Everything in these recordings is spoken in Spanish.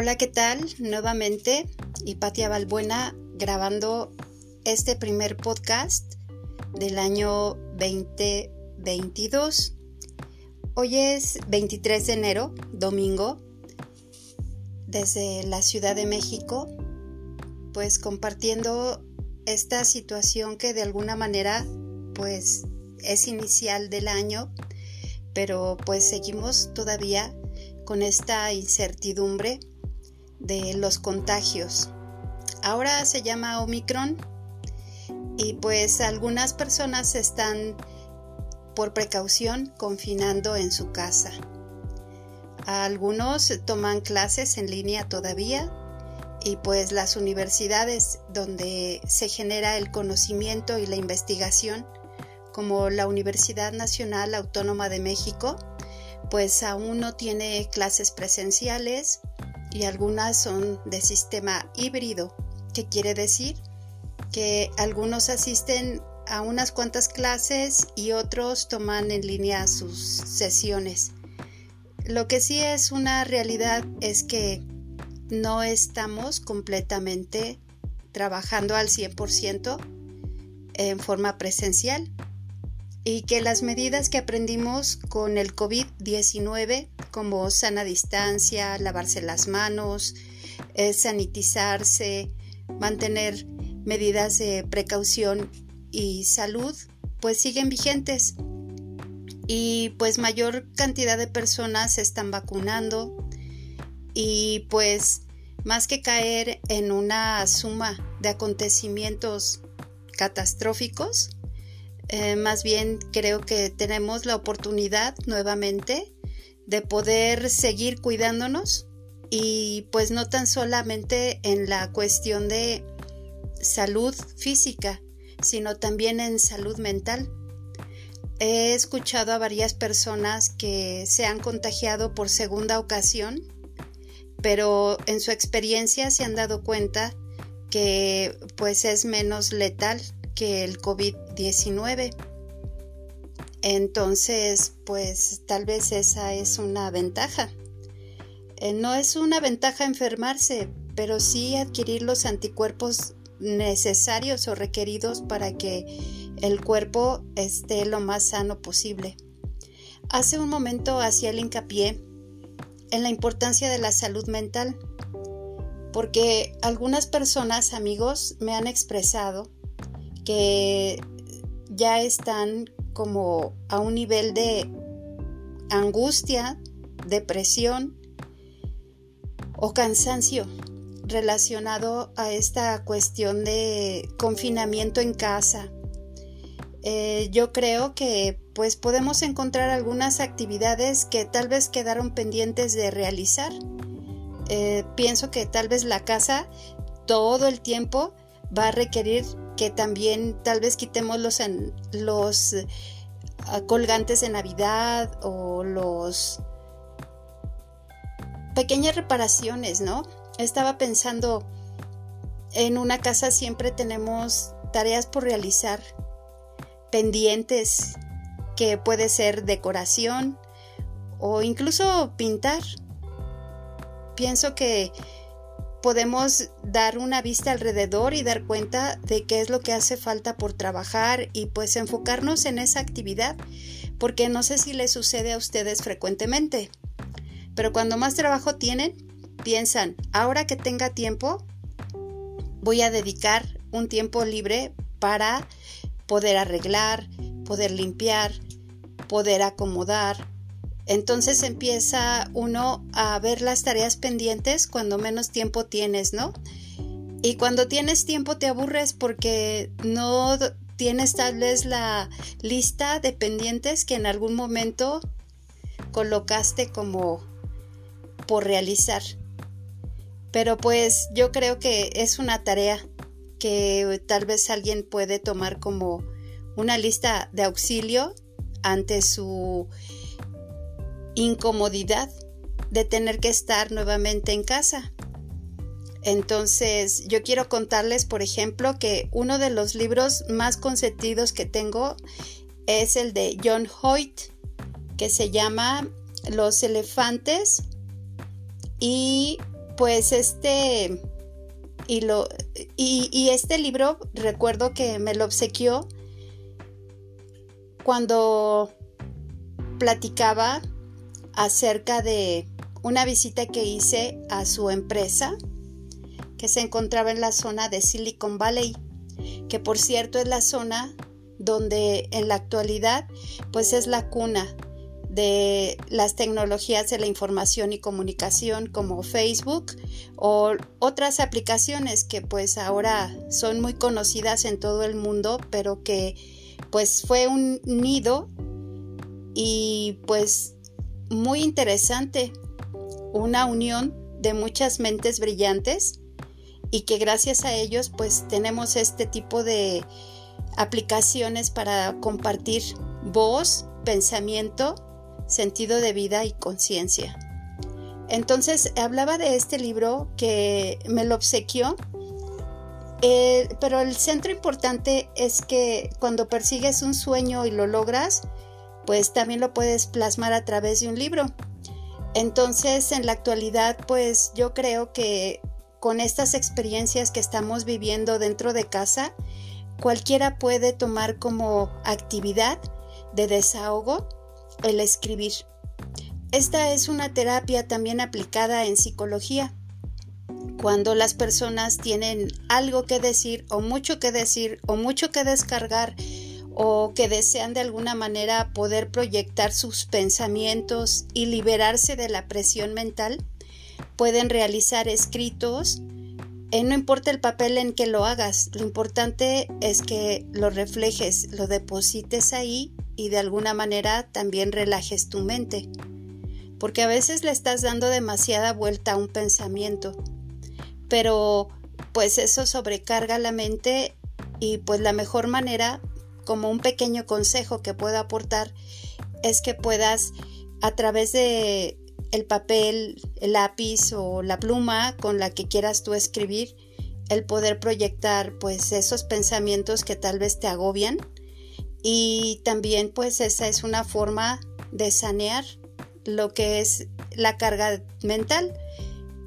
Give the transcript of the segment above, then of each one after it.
Hola, ¿qué tal? Nuevamente, Hipatia Balbuena grabando este primer podcast del año 2022. Hoy es 23 de enero, domingo, desde la Ciudad de México, pues compartiendo esta situación que de alguna manera pues es inicial del año, pero pues seguimos todavía con esta incertidumbre de los contagios. Ahora se llama Omicron y pues algunas personas están por precaución confinando en su casa. Algunos toman clases en línea todavía y pues las universidades donde se genera el conocimiento y la investigación, como la Universidad Nacional Autónoma de México, pues aún no tiene clases presenciales y algunas son de sistema híbrido, que quiere decir que algunos asisten a unas cuantas clases y otros toman en línea sus sesiones. Lo que sí es una realidad es que no estamos completamente trabajando al 100% en forma presencial y que las medidas que aprendimos con el COVID-19, como sana distancia, lavarse las manos, eh, sanitizarse, mantener medidas de precaución y salud, pues siguen vigentes. Y pues mayor cantidad de personas se están vacunando y pues más que caer en una suma de acontecimientos catastróficos, eh, más bien creo que tenemos la oportunidad nuevamente de poder seguir cuidándonos y pues no tan solamente en la cuestión de salud física, sino también en salud mental. He escuchado a varias personas que se han contagiado por segunda ocasión, pero en su experiencia se han dado cuenta que pues es menos letal que el COVID-19. Entonces, pues tal vez esa es una ventaja. Eh, no es una ventaja enfermarse, pero sí adquirir los anticuerpos necesarios o requeridos para que el cuerpo esté lo más sano posible. Hace un momento hacía el hincapié en la importancia de la salud mental, porque algunas personas, amigos, me han expresado que ya están como a un nivel de angustia, depresión o cansancio relacionado a esta cuestión de confinamiento en casa. Eh, yo creo que pues podemos encontrar algunas actividades que tal vez quedaron pendientes de realizar. Eh, pienso que tal vez la casa todo el tiempo va a requerir que también tal vez quitemos los, los eh, colgantes de Navidad o los pequeñas reparaciones, ¿no? Estaba pensando, en una casa siempre tenemos tareas por realizar, pendientes, que puede ser decoración o incluso pintar. Pienso que podemos dar una vista alrededor y dar cuenta de qué es lo que hace falta por trabajar y pues enfocarnos en esa actividad, porque no sé si les sucede a ustedes frecuentemente, pero cuando más trabajo tienen, piensan, ahora que tenga tiempo, voy a dedicar un tiempo libre para poder arreglar, poder limpiar, poder acomodar, entonces empieza uno a ver las tareas pendientes cuando menos tiempo tienes, ¿no? Y cuando tienes tiempo te aburres porque no tienes tal vez la lista de pendientes que en algún momento colocaste como por realizar. Pero pues yo creo que es una tarea que tal vez alguien puede tomar como una lista de auxilio ante su incomodidad de tener que estar nuevamente en casa. Entonces, yo quiero contarles, por ejemplo, que uno de los libros más consentidos que tengo es el de John Hoyt, que se llama Los elefantes y pues este y, lo, y, este libro recuerdo que me lo obsequió cuando platicaba acerca de una visita que hice a su empresa que se encontraba en la zona de Silicon Valley, que por cierto es la zona donde en la actualidad pues es la cuna de las tecnologías de la información y comunicación como Facebook o otras aplicaciones que pues ahora son muy conocidas en todo el mundo pero que pues fue un nido y pues muy interesante una unión de muchas mentes brillantes y que gracias a ellos pues tenemos este tipo de aplicaciones para compartir voz, pensamiento sentido de vida y conciencia. Entonces hablaba de este libro que me lo obsequió, eh, pero el centro importante es que cuando persigues un sueño y lo logras, pues también lo puedes plasmar a través de un libro. Entonces en la actualidad, pues yo creo que con estas experiencias que estamos viviendo dentro de casa, cualquiera puede tomar como actividad de desahogo el escribir. Esta es una terapia también aplicada en psicología. Cuando las personas tienen algo que decir o mucho que decir o mucho que descargar o que desean de alguna manera poder proyectar sus pensamientos y liberarse de la presión mental, pueden realizar escritos. Eh, no importa el papel en que lo hagas, lo importante es que lo reflejes, lo deposites ahí y de alguna manera también relajes tu mente, porque a veces le estás dando demasiada vuelta a un pensamiento, pero pues eso sobrecarga la mente y pues la mejor manera, como un pequeño consejo que puedo aportar, es que puedas a través de el papel, el lápiz o la pluma con la que quieras tú escribir, el poder proyectar pues esos pensamientos que tal vez te agobian, y también pues esa es una forma de sanear lo que es la carga mental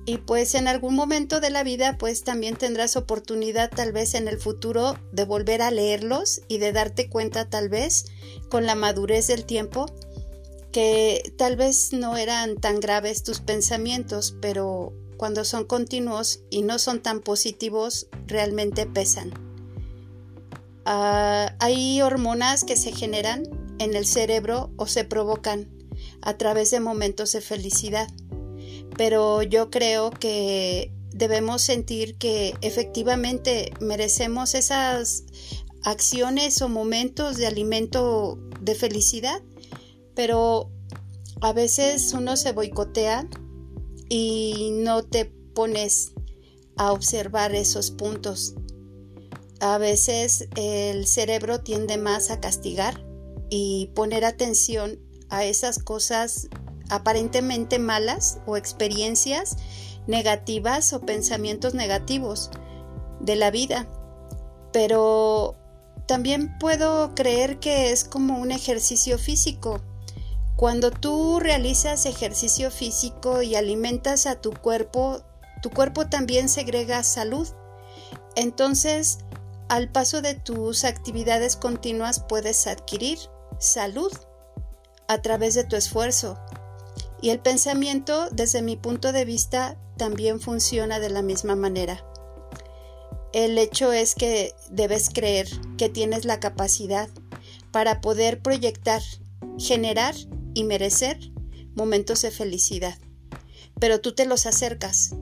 y pues en algún momento de la vida pues también tendrás oportunidad tal vez en el futuro de volver a leerlos y de darte cuenta tal vez con la madurez del tiempo que tal vez no eran tan graves tus pensamientos pero cuando son continuos y no son tan positivos realmente pesan. Ah, hay hormonas que se generan en el cerebro o se provocan a través de momentos de felicidad. Pero yo creo que debemos sentir que efectivamente merecemos esas acciones o momentos de alimento de felicidad, pero a veces uno se boicotea y no te pones a observar esos puntos. A veces el cerebro tiende más a castigar y poner atención a esas cosas aparentemente malas o experiencias negativas o pensamientos negativos de la vida. Pero también puedo creer que es como un ejercicio físico. Cuando tú realizas ejercicio físico y alimentas a tu cuerpo, tu cuerpo también segrega salud. Entonces, al paso de tus actividades continuas puedes adquirir salud a través de tu esfuerzo. Y el pensamiento, desde mi punto de vista, también funciona de la misma manera. El hecho es que debes creer que tienes la capacidad para poder proyectar, generar y merecer momentos de felicidad. Pero tú te los acercas,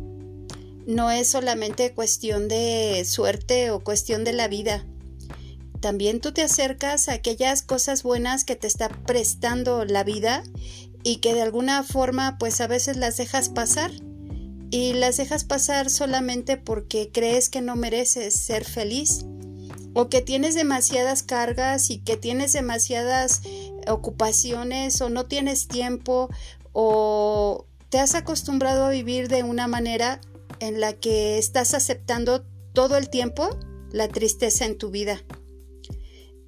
no es solamente cuestión de suerte o cuestión de la vida. También tú te acercas a aquellas cosas buenas que te está prestando la vida y que de alguna forma pues a veces las dejas pasar y las dejas pasar solamente porque crees que no mereces ser feliz o que tienes demasiadas cargas y que tienes demasiadas ocupaciones o no tienes tiempo o te has acostumbrado a vivir de una manera en la que estás aceptando todo el tiempo la tristeza en tu vida.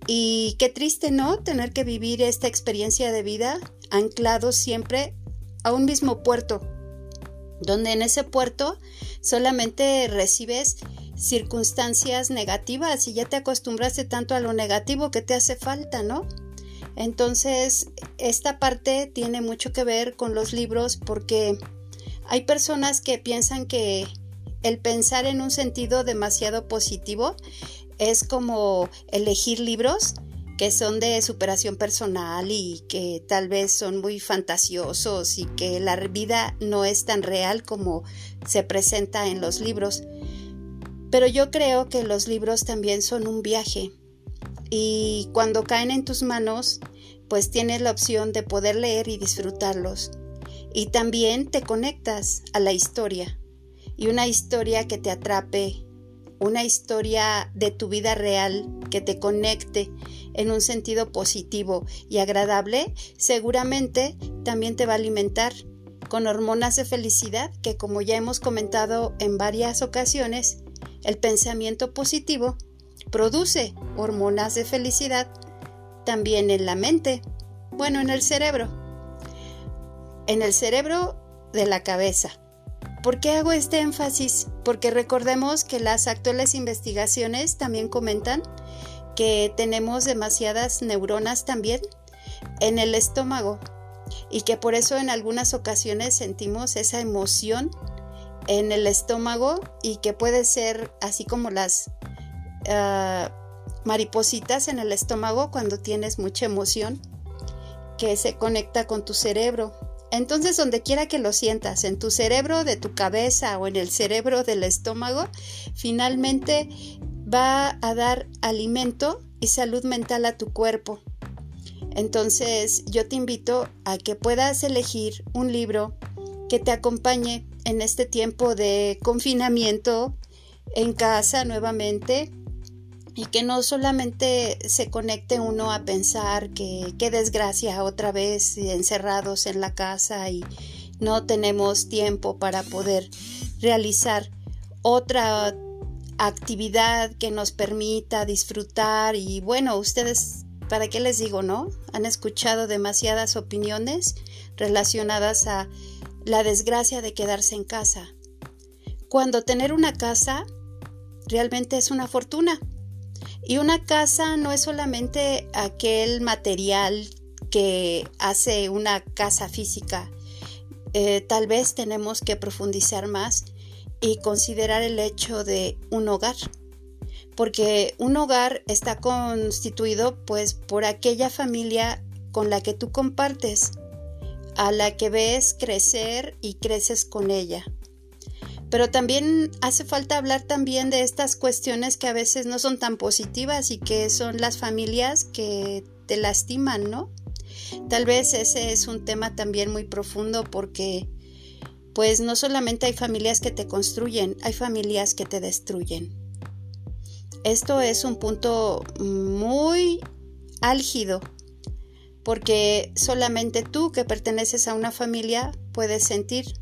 Y qué triste, ¿no? Tener que vivir esta experiencia de vida anclado siempre a un mismo puerto, donde en ese puerto solamente recibes circunstancias negativas y ya te acostumbraste tanto a lo negativo que te hace falta, ¿no? Entonces, esta parte tiene mucho que ver con los libros porque hay personas que piensan que el pensar en un sentido demasiado positivo es como elegir libros que son de superación personal y que tal vez son muy fantasiosos y que la vida no es tan real como se presenta en los libros. Pero yo creo que los libros también son un viaje y cuando caen en tus manos, pues tienes la opción de poder leer y disfrutarlos. Y también te conectas a la historia y una historia que te atrape, una historia de tu vida real que te conecte en un sentido positivo y agradable, seguramente también te va a alimentar con hormonas de felicidad que como ya hemos comentado en varias ocasiones, el pensamiento positivo produce hormonas de felicidad también en la mente, bueno, en el cerebro, en el cerebro de la cabeza. ¿Por qué hago este énfasis? Porque recordemos que las actuales investigaciones también comentan que tenemos demasiadas neuronas también en el estómago y que por eso en algunas ocasiones sentimos esa emoción en el estómago y que puede ser así como las ah, maripositas en el estómago cuando tienes mucha emoción que se conecta con tu cerebro. Entonces, donde quiera que lo sientas, en tu cerebro de tu cabeza o en el cerebro del estómago, finalmente va a dar alimento y salud mental a tu cuerpo. Entonces yo te invito a que puedas elegir un libro que te acompañe en este tiempo de confinamiento en casa nuevamente y que no solamente se conecte uno a pensar que qué desgracia otra vez encerrados en la casa y no tenemos tiempo para poder realizar otra actividad que nos permita disfrutar y bueno, ustedes, ¿para qué les digo, no? Han escuchado demasiadas opiniones relacionadas a la desgracia de quedarse en casa. Cuando tener una casa realmente es una fortuna. Y una casa no es solamente aquel material que hace una casa física. Eh, tal vez tenemos que profundizar más y considerar el hecho de un hogar, porque un hogar está constituido pues por aquella familia con la que tú compartes, a la que ves crecer y creces con ella. Pero también hace falta hablar también de estas cuestiones que a veces no son tan positivas y que son las familias que te lastiman, ¿no? Tal vez ese es un tema también muy profundo porque pues no solamente hay familias que te construyen, hay familias que te destruyen. Esto es un punto muy álgido, porque solamente tú que perteneces a una familia puedes sentir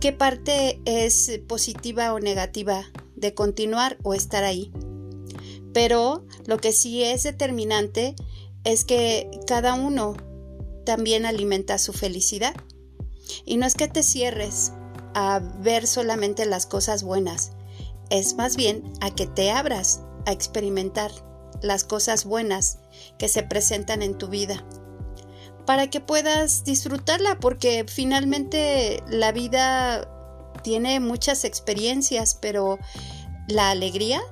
qué parte es positiva o negativa de continuar o estar ahí. Pero lo que sí es determinante es que cada uno también alimenta su felicidad y no es que te cierres a ver solamente las cosas buenas, es más bien a que te abras a experimentar las cosas buenas que se presentan en tu vida para que puedas disfrutarla porque finalmente la vida tiene muchas experiencias pero la alegría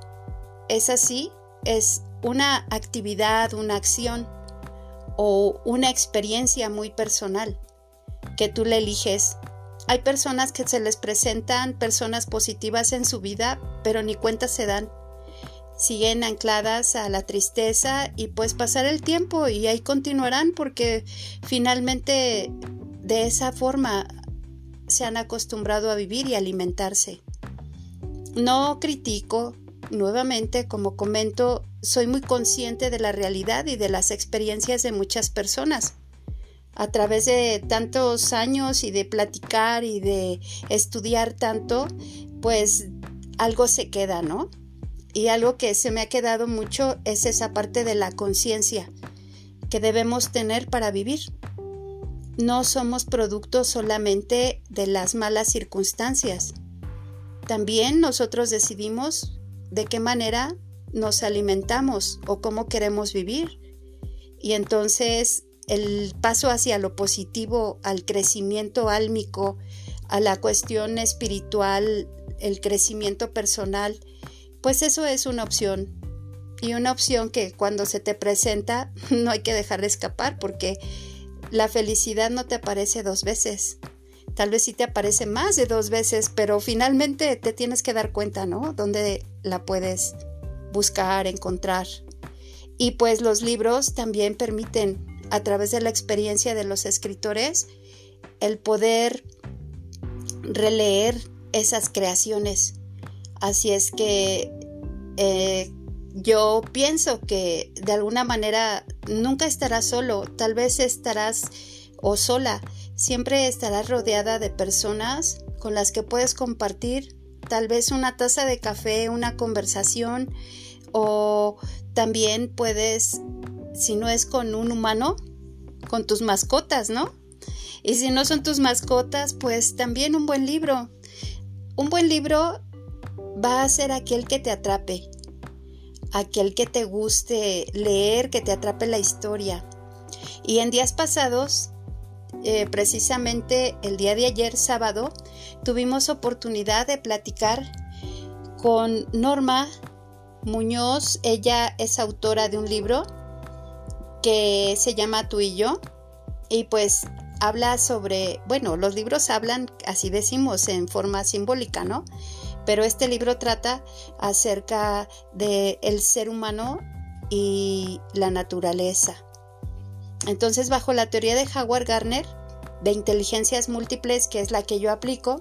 es así es una actividad una acción o una experiencia muy personal que tú le eliges. Hay personas que se les presentan personas positivas en su vida, pero ni cuenta se dan. Siguen ancladas a la tristeza y pues pasar el tiempo y ahí continuarán porque finalmente de esa forma se han acostumbrado a vivir y alimentarse. No critico, nuevamente, como comento, soy muy consciente de la realidad y de las experiencias de muchas personas a través de tantos años y de platicar y de estudiar tanto, pues algo se queda, ¿no? Y algo que se me ha quedado mucho es esa parte de la conciencia que debemos tener para vivir. no somos producto solamente de las malas circunstancias. También nosotros decidimos de qué manera nos alimentamos o cómo queremos vivir. Y entonces el paso hacia lo positivo, al crecimiento álmico, a la cuestión espiritual, el crecimiento personal, pues eso es una opción. Y una opción que cuando se te presenta no hay que dejar de escapar porque la felicidad no te aparece dos veces. Tal vez sí te aparece más de dos veces, pero finalmente te tienes que dar cuenta, ¿no? Dónde la puedes buscar, encontrar. Y pues los libros también permiten, a través de la experiencia de los escritores, el poder releer esas creaciones. Así es que eh, yo pienso que de alguna manera nunca estarás solo, tal vez estarás o sola, siempre estarás rodeada de personas con las que puedes compartir tal vez una taza de café, una conversación o también puedes, si no es con un humano, con tus mascotas, ¿no? Y si no son tus mascotas, pues también un buen libro. Un buen libro va a ser aquel que te atrape, aquel que te guste leer, que te atrape la historia. Y en días pasados, eh, precisamente el día de ayer, sábado, tuvimos oportunidad de platicar con Norma Muñoz. Ella es autora de un libro que se llama Tú y yo. Y pues habla sobre, bueno, los libros hablan, así decimos, en forma simbólica, ¿no? Pero este libro trata acerca de el ser humano y la naturaleza. Entonces, bajo la teoría de Howard Gardner de inteligencias múltiples, que es la que yo aplico,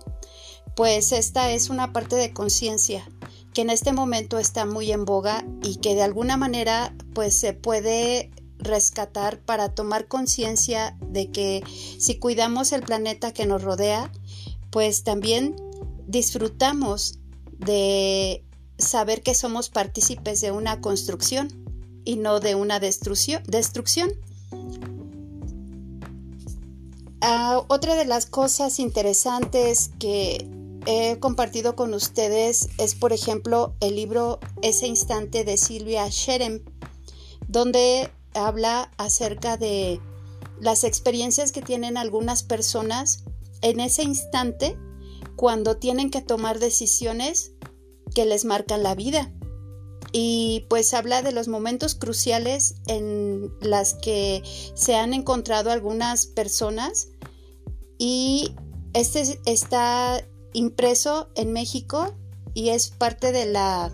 pues esta es una parte de conciencia que en este momento está muy en boga y que de alguna manera pues se puede rescatar para tomar conciencia de que si cuidamos el planeta que nos rodea, pues también disfrutamos de saber que somos partícipes de una construcción y no de una destrucción. Ah, otra de las cosas interesantes que he compartido con ustedes es, por ejemplo, el libro Ese instante de Silvia Sherem, donde habla acerca de las experiencias que tienen algunas personas en ese instante cuando tienen que tomar decisiones que les marcan la vida. Y pues habla de los momentos cruciales en las que se han encontrado algunas personas y este está impreso en México y es parte de la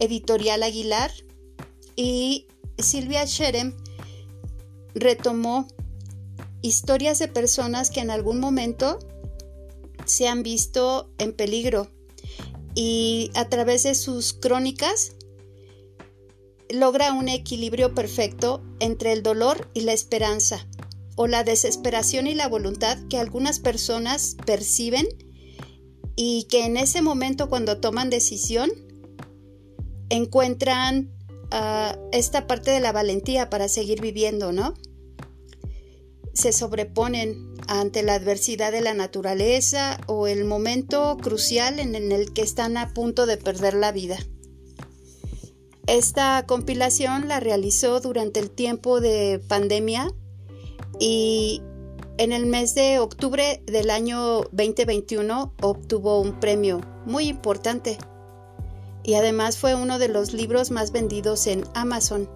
editorial Aguilar y Silvia Sherem retomó historias de personas que en algún momento se han visto en peligro y a través de sus crónicas logra un equilibrio perfecto entre el dolor y la esperanza o la desesperación y la voluntad que algunas personas perciben y que en ese momento cuando toman decisión encuentran esta parte de la valentía para seguir viviendo, ¿no? Se sobreponen ante la adversidad de la naturaleza o el momento crucial en el que están a punto de perder la vida. Esta compilación la realizó durante el tiempo de pandemia y en el mes de octubre del año 2021 obtuvo un premio muy importante y además fue uno de los libros más vendidos en Amazon.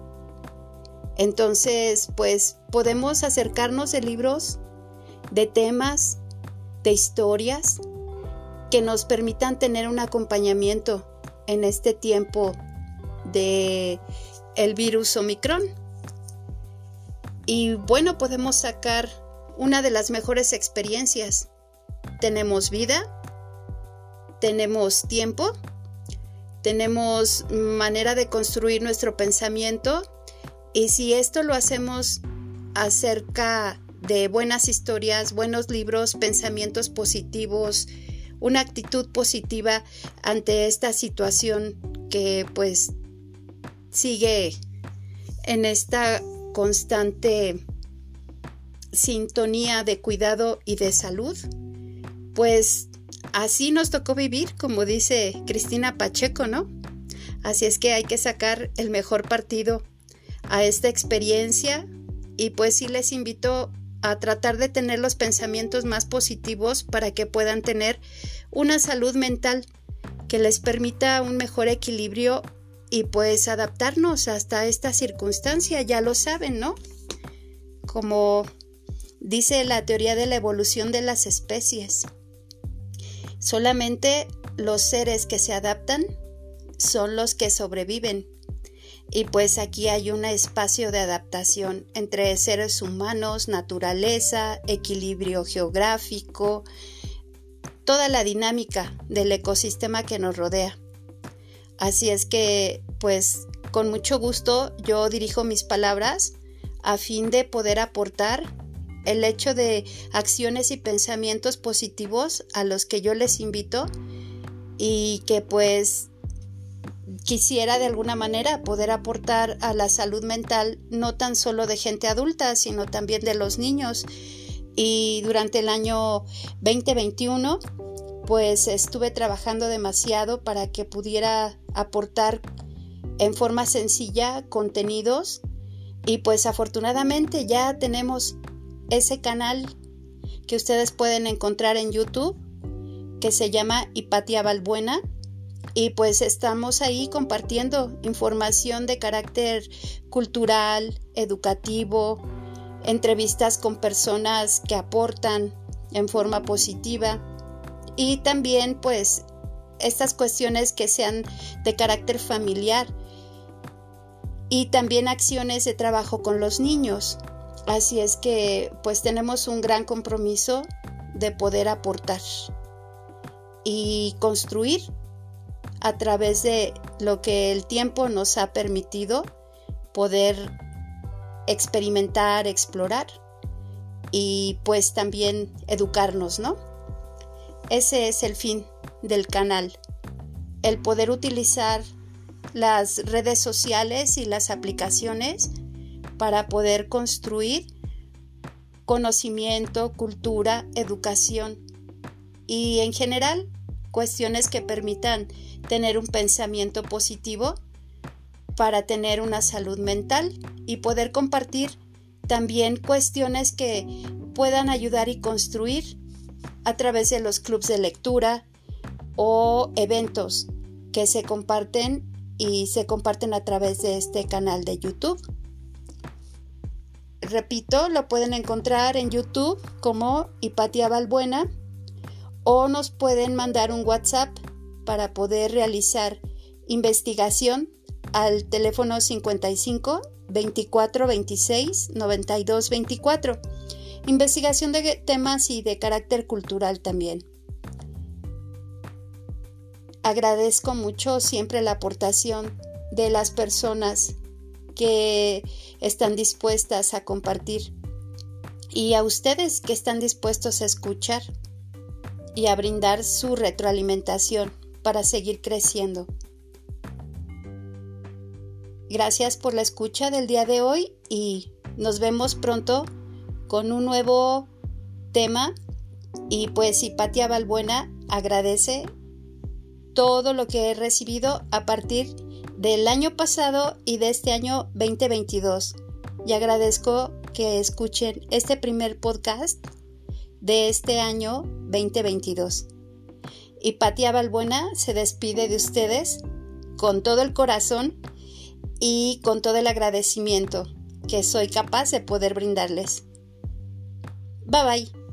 Entonces, pues podemos acercarnos de libros, de temas, de historias que nos permitan tener un acompañamiento en este tiempo de el virus Omicron. Y bueno, podemos sacar una de las mejores experiencias. Tenemos vida, tenemos tiempo tenemos manera de construir nuestro pensamiento y si esto lo hacemos acerca de buenas historias, buenos libros, pensamientos positivos, una actitud positiva ante esta situación que pues sigue en esta constante sintonía de cuidado y de salud, pues así nos tocó vivir, como dice Cristina Pacheco, ¿no? Así es que hay que sacar el mejor partido a esta experiencia y pues sí les invito a tratar de tener los pensamientos más positivos para que puedan tener una salud mental que les permita un mejor equilibrio y pues adaptarnos hasta esta circunstancia, ya lo saben, ¿no? Como dice la teoría de la evolución de las especies. Solamente los seres que se adaptan son los que sobreviven. Y pues aquí hay un espacio de adaptación entre seres humanos, naturaleza, equilibrio geográfico, toda la dinámica del ecosistema que nos rodea. Así es que, pues, con mucho gusto yo dirijo mis palabras a fin de poder aportar el hecho de acciones y pensamientos positivos a los que yo les invito y que pues quisiera de alguna manera poder aportar a la salud mental no tan solo de gente adulta, sino también de los niños. Y durante el año 2021 pues estuve trabajando demasiado para que pudiera aportar en forma sencilla contenidos y pues afortunadamente ya tenemos ese canal que ustedes pueden encontrar en YouTube que se llama Hipatia Balbuena y pues estamos ahí compartiendo información de carácter cultural, educativo, entrevistas con personas que aportan en forma positiva y también pues estas cuestiones que sean de carácter familiar y también acciones de trabajo con los niños. Así es que pues tenemos un gran compromiso de poder aportar y construir a través de lo que el tiempo nos ha permitido poder experimentar, explorar y pues también educarnos, ¿no? Ese es el fin del canal, el poder utilizar las redes sociales y las aplicaciones para poder construir conocimiento, cultura, educación y en general cuestiones que permitan tener un pensamiento positivo para tener una salud mental y poder compartir también cuestiones que puedan ayudar y construir a través de los clubes de lectura o eventos que se comparten y se comparten a través de este canal de YouTube. Repito, lo pueden encontrar en YouTube como Hipatia Balbuena o nos pueden mandar un WhatsApp para poder realizar investigación al teléfono 55 24 26 92 24 investigación de temas y de carácter cultural también. Agradezco mucho siempre la aportación de las personas que están dispuestas a compartir y a ustedes que están dispuestos a escuchar y a brindar su retroalimentación para seguir creciendo. Gracias por la escucha del día de hoy y nos vemos pronto con un nuevo tema y pues Hipatia Balbuena agradece todo lo que he recibido a partir del año pasado y de este año 2022 y agradezco que escuchen este primer podcast de este año 2022. Hipatia Balbuena se despide de ustedes con todo el corazón y con todo el agradecimiento que soy capaz de poder brindarles. Bye bye.